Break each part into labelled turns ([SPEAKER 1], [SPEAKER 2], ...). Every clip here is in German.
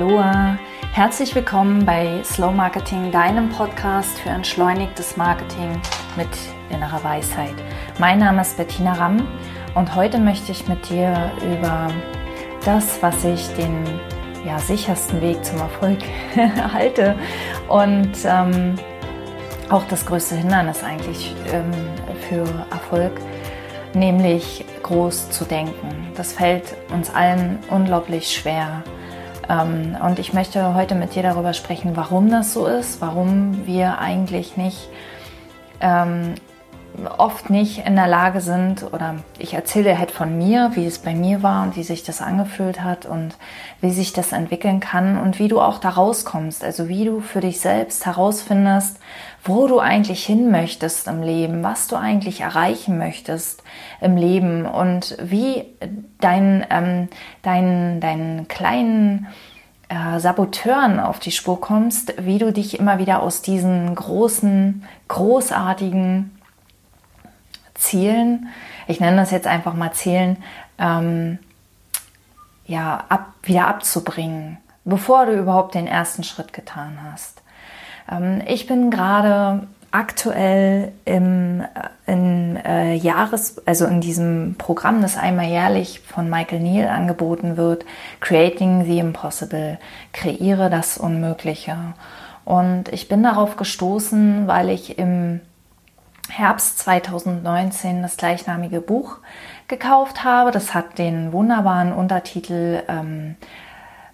[SPEAKER 1] Aloha, herzlich willkommen bei Slow Marketing, deinem Podcast für entschleunigtes Marketing mit innerer Weisheit. Mein Name ist Bettina Ramm und heute möchte ich mit dir über das, was ich den ja, sichersten Weg zum Erfolg halte und ähm, auch das größte Hindernis eigentlich ähm, für Erfolg, nämlich groß zu denken. Das fällt uns allen unglaublich schwer. Ähm, und ich möchte heute mit dir darüber sprechen, warum das so ist, warum wir eigentlich nicht ähm, oft nicht in der Lage sind, oder ich erzähle halt von mir, wie es bei mir war und wie sich das angefühlt hat und wie sich das entwickeln kann und wie du auch da rauskommst, also wie du für dich selbst herausfindest, wo du eigentlich hin möchtest im Leben, was du eigentlich erreichen möchtest im Leben und wie dein, ähm, dein, deinen kleinen äh, Saboteuren auf die Spur kommst, wie du dich immer wieder aus diesen großen, großartigen Zielen, ich nenne das jetzt einfach mal Zielen, ähm, ja, ab, wieder abzubringen, bevor du überhaupt den ersten Schritt getan hast. Ähm, ich bin gerade aktuell im äh, in, äh, Jahres, also in diesem Programm, das einmal jährlich von Michael Neal angeboten wird, Creating the Impossible, kreiere das Unmögliche. Und ich bin darauf gestoßen, weil ich im Herbst 2019 das gleichnamige Buch gekauft habe. Das hat den wunderbaren Untertitel ähm,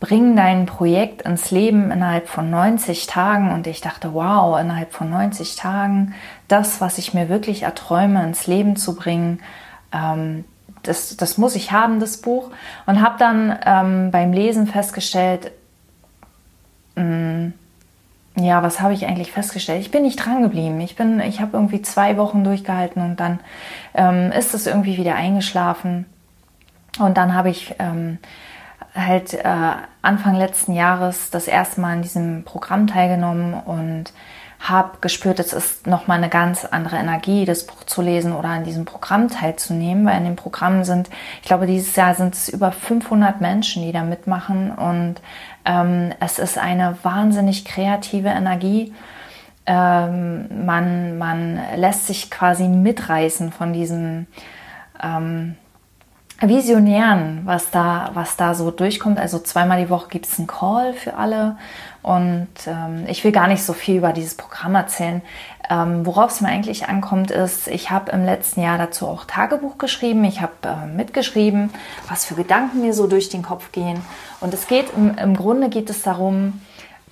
[SPEAKER 1] Bring dein Projekt ins Leben innerhalb von 90 Tagen. Und ich dachte, wow, innerhalb von 90 Tagen das, was ich mir wirklich erträume, ins Leben zu bringen. Ähm, das, das muss ich haben, das Buch. Und habe dann ähm, beim Lesen festgestellt, mh, mm, ja, was habe ich eigentlich festgestellt? Ich bin nicht dran geblieben. Ich bin, ich habe irgendwie zwei Wochen durchgehalten und dann ähm, ist es irgendwie wieder eingeschlafen. Und dann habe ich ähm, halt äh, Anfang letzten Jahres das erste Mal in diesem Programm teilgenommen und habe gespürt, es ist nochmal eine ganz andere Energie, das Buch zu lesen oder an diesem Programm teilzunehmen, weil in dem Programm sind, ich glaube, dieses Jahr sind es über 500 Menschen, die da mitmachen und ähm, es ist eine wahnsinnig kreative Energie. Ähm, man, man lässt sich quasi mitreißen von diesem ähm, Visionären, was da, was da so durchkommt. Also zweimal die Woche gibt es einen Call für alle. Und ähm, ich will gar nicht so viel über dieses Programm erzählen. Ähm, Worauf es mir eigentlich ankommt, ist, ich habe im letzten Jahr dazu auch Tagebuch geschrieben. Ich habe äh, mitgeschrieben, was für Gedanken mir so durch den Kopf gehen. Und es geht im, im Grunde geht es darum,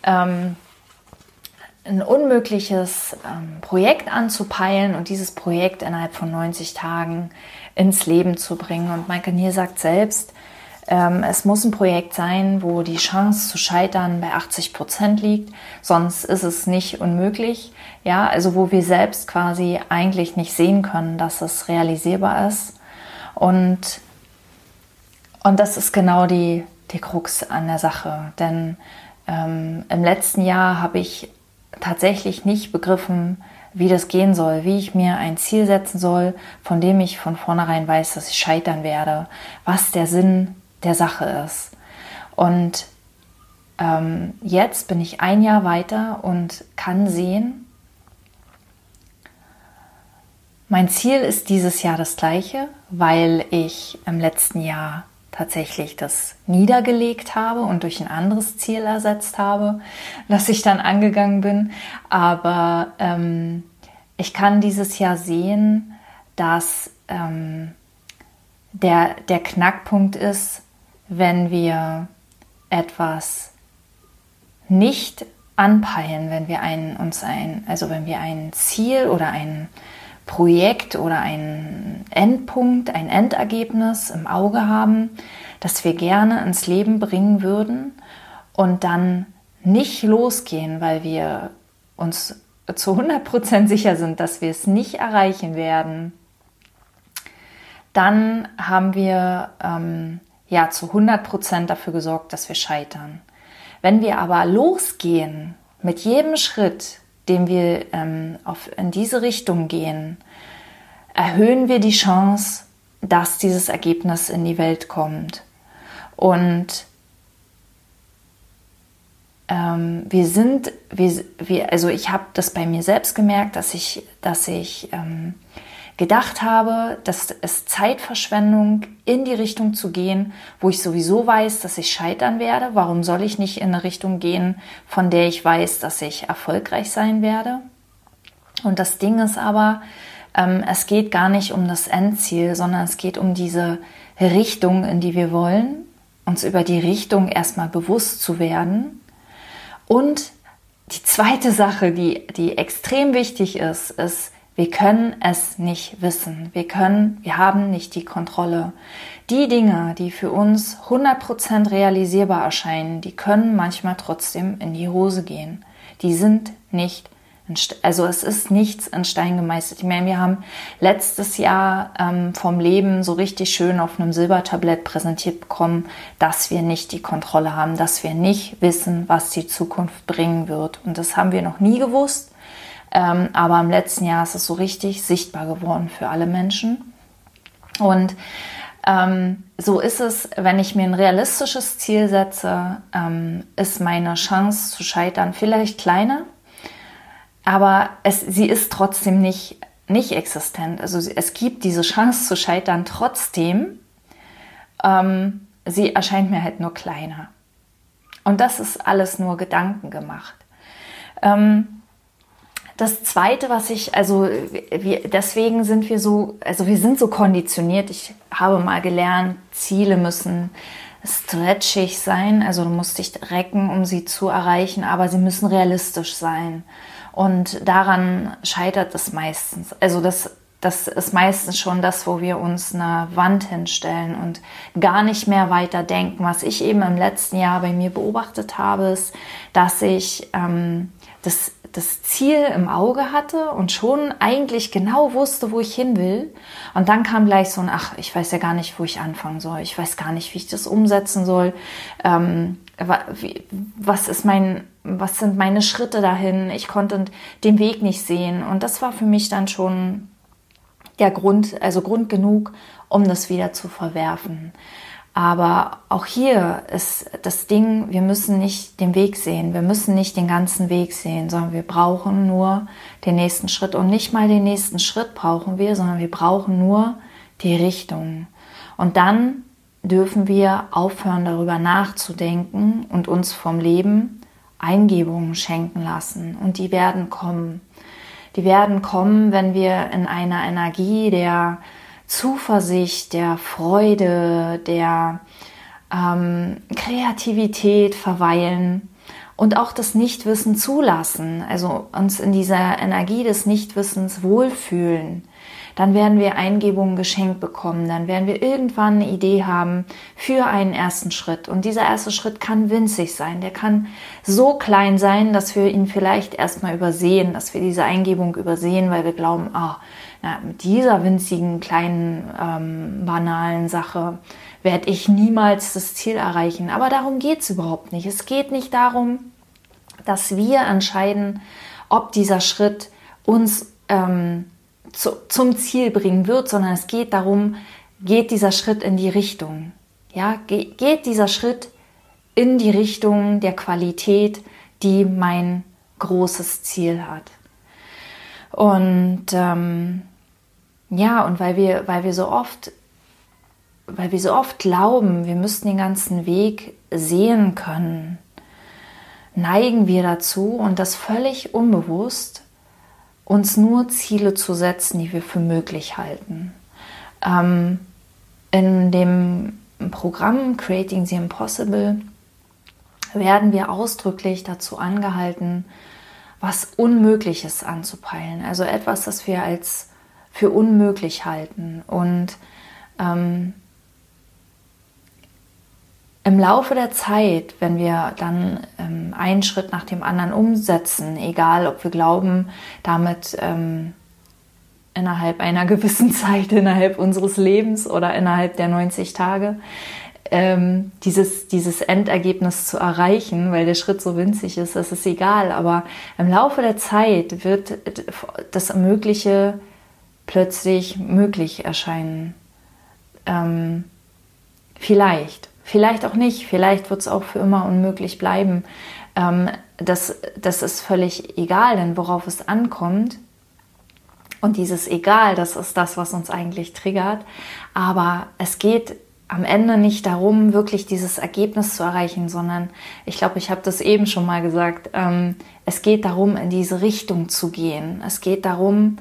[SPEAKER 1] ähm, ein unmögliches ähm, Projekt anzupeilen und dieses Projekt innerhalb von 90 Tagen ins Leben zu bringen. Und Michael Nier sagt selbst, ähm, es muss ein Projekt sein, wo die Chance zu scheitern bei 80 Prozent liegt, sonst ist es nicht unmöglich. Ja, also wo wir selbst quasi eigentlich nicht sehen können, dass es realisierbar ist. Und, und das ist genau die, die Krux an der Sache. Denn ähm, im letzten Jahr habe ich tatsächlich nicht begriffen, wie das gehen soll, wie ich mir ein Ziel setzen soll, von dem ich von vornherein weiß, dass ich scheitern werde, was der Sinn der Sache ist. Und ähm, jetzt bin ich ein Jahr weiter und kann sehen, mein Ziel ist dieses Jahr das gleiche, weil ich im letzten Jahr tatsächlich das niedergelegt habe und durch ein anderes Ziel ersetzt habe, das ich dann angegangen bin. Aber ähm, ich kann dieses Jahr sehen, dass ähm, der, der Knackpunkt ist, wenn wir etwas nicht anpeilen, wenn wir ein, uns ein, also wenn wir ein Ziel oder ein Projekt oder ein Endpunkt, ein Endergebnis im Auge haben, das wir gerne ins Leben bringen würden und dann nicht losgehen, weil wir uns zu 100% sicher sind, dass wir es nicht erreichen werden, dann haben wir ähm, ja zu 100% dafür gesorgt, dass wir scheitern. Wenn wir aber losgehen mit jedem Schritt, dem wir ähm, auf, in diese Richtung gehen, erhöhen wir die Chance, dass dieses Ergebnis in die Welt kommt. Und ähm, wir sind, wir, wir, also ich habe das bei mir selbst gemerkt, dass ich, dass ich ähm, gedacht habe, dass es Zeitverschwendung in die Richtung zu gehen, wo ich sowieso weiß, dass ich scheitern werde. Warum soll ich nicht in eine Richtung gehen, von der ich weiß, dass ich erfolgreich sein werde? Und das Ding ist aber, ähm, es geht gar nicht um das Endziel, sondern es geht um diese Richtung, in die wir wollen, uns über die Richtung erstmal bewusst zu werden. Und die zweite Sache, die, die extrem wichtig ist, ist, wir können es nicht wissen. Wir können, wir haben nicht die Kontrolle. Die Dinge, die für uns 100% realisierbar erscheinen, die können manchmal trotzdem in die Hose gehen. Die sind nicht also es ist nichts in Stein gemeißelt. Ich meine, wir haben letztes Jahr ähm, vom Leben so richtig schön auf einem Silbertablett präsentiert bekommen, dass wir nicht die Kontrolle haben, dass wir nicht wissen, was die Zukunft bringen wird. Und das haben wir noch nie gewusst. Ähm, aber im letzten Jahr ist es so richtig sichtbar geworden für alle Menschen. Und ähm, so ist es, wenn ich mir ein realistisches Ziel setze, ähm, ist meine Chance zu scheitern vielleicht kleiner, aber es, sie ist trotzdem nicht, nicht existent. Also es gibt diese Chance zu scheitern trotzdem. Ähm, sie erscheint mir halt nur kleiner. Und das ist alles nur Gedanken gemacht. Ähm, das zweite, was ich, also wir, deswegen sind wir so, also wir sind so konditioniert. Ich habe mal gelernt, Ziele müssen stretchig sein, also du musst dich recken, um sie zu erreichen, aber sie müssen realistisch sein. Und daran scheitert es meistens. Also das, das ist meistens schon das, wo wir uns eine Wand hinstellen und gar nicht mehr weiter denken. Was ich eben im letzten Jahr bei mir beobachtet habe, ist, dass ich ähm, das, das Ziel im Auge hatte und schon eigentlich genau wusste, wo ich hin will. Und dann kam gleich so ein, ach, ich weiß ja gar nicht, wo ich anfangen soll. Ich weiß gar nicht, wie ich das umsetzen soll. Ähm, was ist mein was sind meine Schritte dahin? Ich konnte den Weg nicht sehen. Und das war für mich dann schon der Grund, also Grund genug, um das wieder zu verwerfen. Aber auch hier ist das Ding, wir müssen nicht den Weg sehen, wir müssen nicht den ganzen Weg sehen, sondern wir brauchen nur den nächsten Schritt. Und nicht mal den nächsten Schritt brauchen wir, sondern wir brauchen nur die Richtung. Und dann dürfen wir aufhören, darüber nachzudenken und uns vom Leben Eingebungen schenken lassen und die werden kommen. Die werden kommen, wenn wir in einer Energie der Zuversicht, der Freude, der ähm, Kreativität verweilen und auch das Nichtwissen zulassen, also uns in dieser Energie des Nichtwissens wohlfühlen dann werden wir Eingebungen geschenkt bekommen, dann werden wir irgendwann eine Idee haben für einen ersten Schritt. Und dieser erste Schritt kann winzig sein, der kann so klein sein, dass wir ihn vielleicht erstmal übersehen, dass wir diese Eingebung übersehen, weil wir glauben, ah, na, mit dieser winzigen, kleinen, ähm, banalen Sache werde ich niemals das Ziel erreichen. Aber darum geht es überhaupt nicht. Es geht nicht darum, dass wir entscheiden, ob dieser Schritt uns ähm, zu, zum Ziel bringen wird, sondern es geht darum, geht dieser Schritt in die Richtung. Ja, geht dieser Schritt in die Richtung der Qualität, die mein großes Ziel hat. Und ähm, ja, und weil wir, weil wir so oft, weil wir so oft glauben, wir müssten den ganzen Weg sehen können, neigen wir dazu und das völlig unbewusst uns nur Ziele zu setzen, die wir für möglich halten. Ähm, in dem Programm Creating the Impossible werden wir ausdrücklich dazu angehalten, was Unmögliches anzupeilen. Also etwas, das wir als für unmöglich halten. Und ähm, im Laufe der Zeit, wenn wir dann ähm, einen Schritt nach dem anderen umsetzen, egal ob wir glauben, damit ähm, innerhalb einer gewissen Zeit, innerhalb unseres Lebens oder innerhalb der 90 Tage, ähm, dieses, dieses Endergebnis zu erreichen, weil der Schritt so winzig ist, das ist egal. Aber im Laufe der Zeit wird das Mögliche plötzlich möglich erscheinen. Ähm, vielleicht. Vielleicht auch nicht, vielleicht wird es auch für immer unmöglich bleiben. Ähm, das, das ist völlig egal, denn worauf es ankommt, und dieses Egal, das ist das, was uns eigentlich triggert. Aber es geht am Ende nicht darum, wirklich dieses Ergebnis zu erreichen, sondern ich glaube, ich habe das eben schon mal gesagt, ähm, es geht darum, in diese Richtung zu gehen. Es geht darum,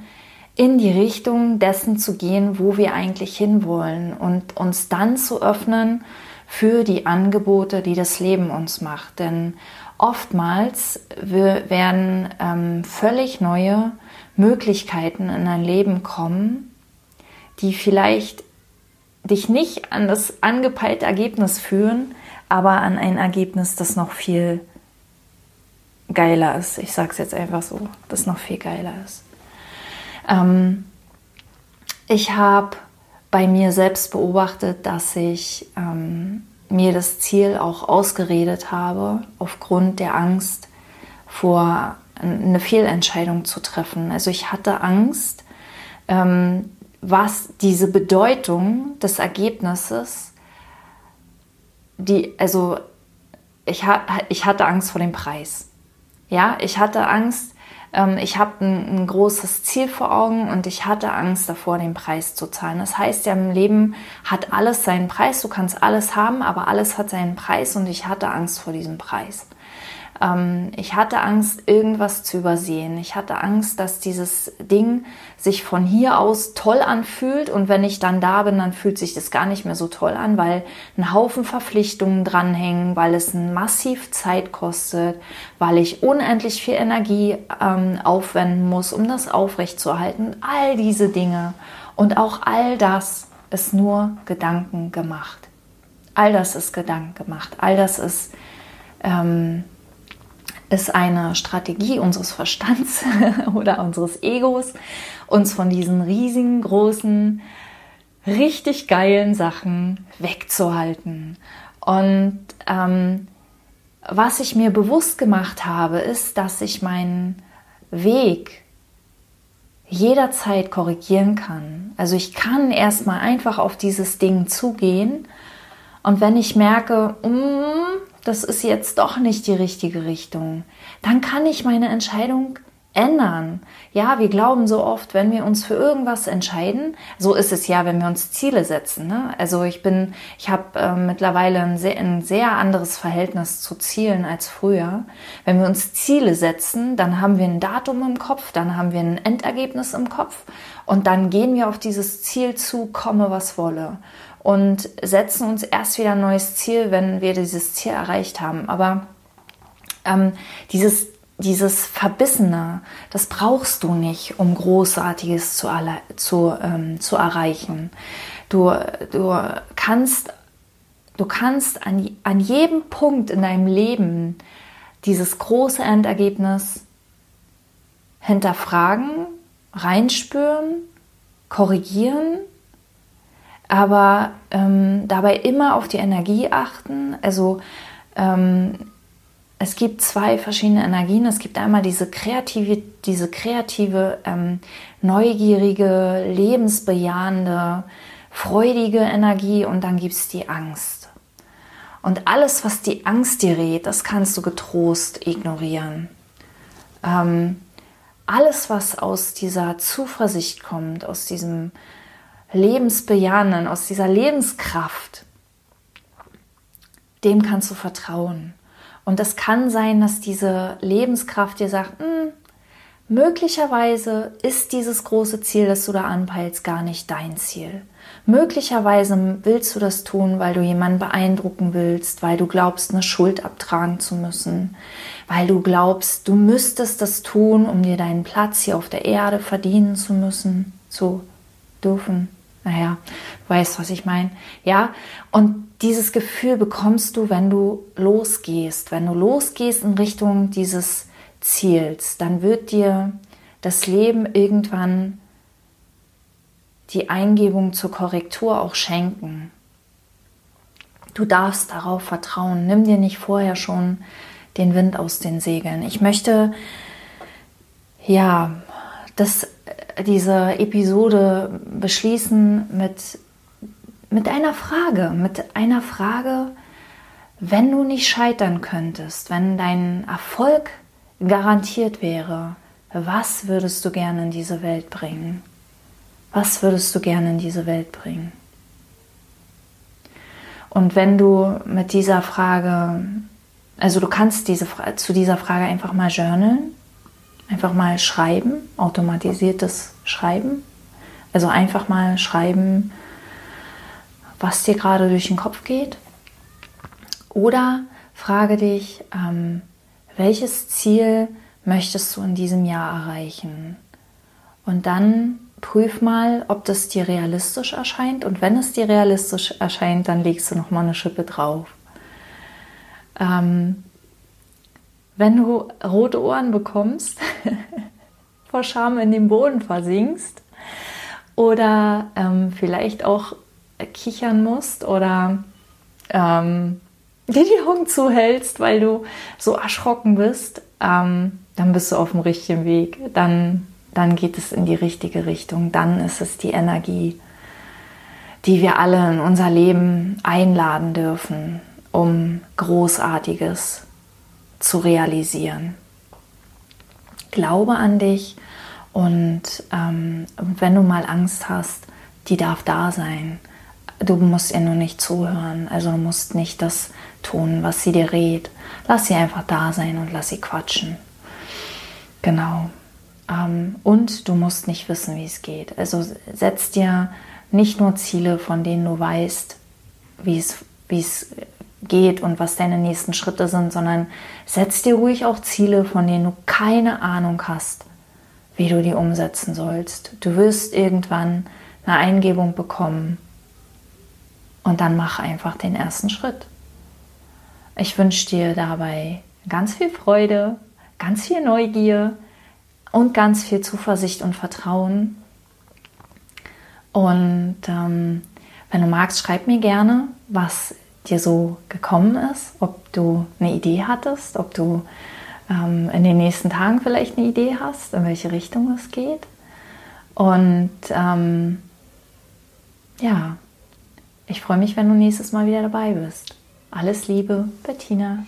[SPEAKER 1] in die Richtung dessen zu gehen, wo wir eigentlich hinwollen und uns dann zu öffnen für die Angebote, die das Leben uns macht. Denn oftmals werden ähm, völlig neue Möglichkeiten in dein Leben kommen, die vielleicht dich nicht an das angepeilte Ergebnis führen, aber an ein Ergebnis, das noch viel geiler ist. Ich sage es jetzt einfach so, das noch viel geiler ist. Ähm, ich habe bei mir selbst beobachtet, dass ich ähm, mir das Ziel auch ausgeredet habe aufgrund der Angst vor eine Fehlentscheidung zu treffen. Also ich hatte Angst, ähm, was diese Bedeutung des Ergebnisses, die, also ich, ich hatte Angst vor dem Preis. Ja, ich hatte Angst, ich habe ein, ein, großes Ziel vor Augen und ich hatte Angst davor, den Preis zu zahlen. Das heißt ja, im Leben hat alles seinen Preis, du kannst alles haben, aber alles hat seinen Preis und ich hatte Angst vor diesem Preis. Ähm, ich hatte Angst, irgendwas zu übersehen. Ich hatte Angst, dass dieses Ding sich von hier aus toll anfühlt und wenn ich dann da bin, dann fühlt sich das gar nicht mehr so toll an, weil ein Haufen Verpflichtungen dranhängen, weil es massiv Zeit kostet, weil ich unendlich viel Energie ähm, aufwenden muss, um das aufrechtzuerhalten. All diese Dinge und auch all das ist nur Gedanken gemacht. All das ist Gedanken gemacht. All das ist ähm, ist eine Strategie unseres Verstands oder unseres Egos, uns von diesen riesigen, großen, richtig geilen Sachen wegzuhalten. Und ähm, was ich mir bewusst gemacht habe, ist, dass ich meinen Weg jederzeit korrigieren kann. Also ich kann erstmal einfach auf dieses Ding zugehen und wenn ich merke, mm, das ist jetzt doch nicht die richtige Richtung, dann kann ich meine Entscheidung ändern. Ja, wir glauben so oft, wenn wir uns für irgendwas entscheiden, so ist es ja, wenn wir uns Ziele setzen. Ne? Also ich bin, ich habe äh, mittlerweile ein sehr, ein sehr anderes Verhältnis zu Zielen als früher. Wenn wir uns Ziele setzen, dann haben wir ein Datum im Kopf, dann haben wir ein Endergebnis im Kopf und dann gehen wir auf dieses Ziel zu, komme was wolle und setzen uns erst wieder ein neues Ziel, wenn wir dieses Ziel erreicht haben. Aber ähm, dieses, dieses Verbissene, das brauchst du nicht, um Großartiges zu, zu, ähm, zu erreichen. Du, du kannst, du kannst an, an jedem Punkt in deinem Leben dieses große Endergebnis hinterfragen, reinspüren, korrigieren aber ähm, dabei immer auf die Energie achten. Also ähm, es gibt zwei verschiedene Energien. Es gibt einmal diese kreative, diese kreative, ähm, neugierige, lebensbejahende, freudige Energie und dann gibt es die Angst. Und alles, was die Angst dir rät, das kannst du getrost ignorieren. Ähm, alles, was aus dieser Zuversicht kommt, aus diesem Lebensbejahenden, aus dieser Lebenskraft, dem kannst du vertrauen. Und es kann sein, dass diese Lebenskraft dir sagt, hm, möglicherweise ist dieses große Ziel, das du da anpeilst, gar nicht dein Ziel. Möglicherweise willst du das tun, weil du jemanden beeindrucken willst, weil du glaubst, eine Schuld abtragen zu müssen, weil du glaubst, du müsstest das tun, um dir deinen Platz hier auf der Erde verdienen zu müssen, zu dürfen. Naja, weißt, was ich meine. Ja, und dieses Gefühl bekommst du, wenn du losgehst. Wenn du losgehst in Richtung dieses Ziels, dann wird dir das Leben irgendwann die Eingebung zur Korrektur auch schenken. Du darfst darauf vertrauen. Nimm dir nicht vorher schon den Wind aus den Segeln. Ich möchte ja das diese Episode beschließen mit, mit einer Frage, mit einer Frage, wenn du nicht scheitern könntest, wenn dein Erfolg garantiert wäre, was würdest du gerne in diese Welt bringen? Was würdest du gerne in diese Welt bringen? Und wenn du mit dieser Frage, also du kannst diese, zu dieser Frage einfach mal journalen, einfach mal schreiben, automatisiertes Schreiben. Also einfach mal schreiben, was dir gerade durch den Kopf geht. Oder frage dich, ähm, welches Ziel möchtest du in diesem Jahr erreichen? Und dann prüf mal, ob das dir realistisch erscheint. Und wenn es dir realistisch erscheint, dann legst du noch mal eine Schippe drauf. Ähm, wenn du rote Ohren bekommst, vor Scham in den Boden versinkst oder ähm, vielleicht auch kichern musst oder ähm, dir die Augen zuhältst, weil du so erschrocken bist, ähm, dann bist du auf dem richtigen Weg. Dann, dann geht es in die richtige Richtung. Dann ist es die Energie, die wir alle in unser Leben einladen dürfen, um Großartiges zu realisieren. Glaube an dich und ähm, wenn du mal Angst hast, die darf da sein. Du musst ihr nur nicht zuhören, also du musst nicht das tun, was sie dir rät. Lass sie einfach da sein und lass sie quatschen. Genau. Ähm, und du musst nicht wissen, wie es geht. Also setz dir nicht nur Ziele, von denen du weißt, wie es, wie es geht und was deine nächsten Schritte sind, sondern setz dir ruhig auch Ziele, von denen du keine Ahnung hast, wie du die umsetzen sollst. Du wirst irgendwann eine Eingebung bekommen und dann mach einfach den ersten Schritt. Ich wünsche dir dabei ganz viel Freude, ganz viel Neugier und ganz viel Zuversicht und Vertrauen. Und ähm, wenn du magst, schreib mir gerne, was dir so gekommen ist, ob du eine Idee hattest, ob du ähm, in den nächsten Tagen vielleicht eine Idee hast, in welche Richtung es geht. Und ähm, ja, ich freue mich, wenn du nächstes Mal wieder dabei bist. Alles Liebe, Bettina.